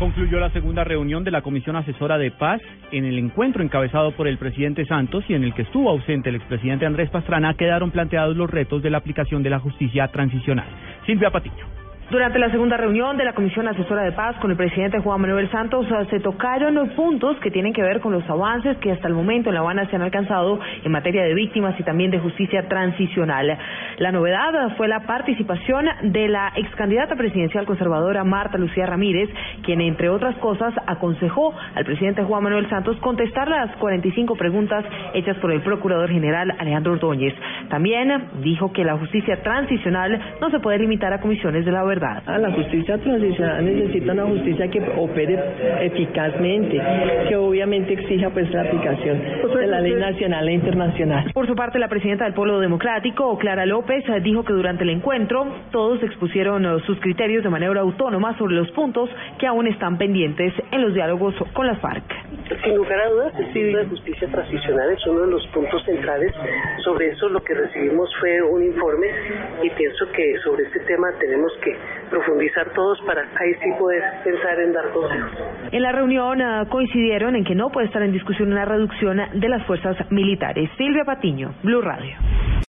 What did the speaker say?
Concluyó la segunda reunión de la Comisión Asesora de Paz en el encuentro encabezado por el presidente Santos y en el que estuvo ausente el expresidente Andrés Pastrana quedaron planteados los retos de la aplicación de la justicia transicional. Silvia Patiño. Durante la segunda reunión de la Comisión Asesora de Paz con el presidente Juan Manuel Santos eh, se tocaron los puntos que tienen que ver con los avances que hasta el momento en La Habana se han alcanzado en materia de víctimas y también de justicia transicional. La novedad fue la participación de la ex candidata presidencial conservadora Marta Lucía Ramírez, quien entre otras cosas aconsejó al presidente Juan Manuel Santos contestar las 45 preguntas hechas por el procurador general Alejandro Ordóñez. También dijo que la justicia transicional no se puede limitar a comisiones de la verdad Ah, la justicia transicional necesita una justicia que opere eficazmente, que obviamente exija pues la aplicación la ley nacional e internacional. Por su parte, la presidenta del Pueblo Democrático, Clara López, dijo que durante el encuentro todos expusieron eh, sus criterios de manera autónoma sobre los puntos que aún están pendientes en los diálogos con las FARC. Sin lugar a dudas, el punto de justicia transicional es uno de los puntos centrales. Sobre eso lo que recibimos fue un informe y pienso que sobre este tema tenemos que profundizar todos para ahí sí poder pensar en dar consejos. En la reunión uh, coincidieron en que no puede estar en discusión una reducción de las fuerzas militares. Silvia Patiño, Blue Radio.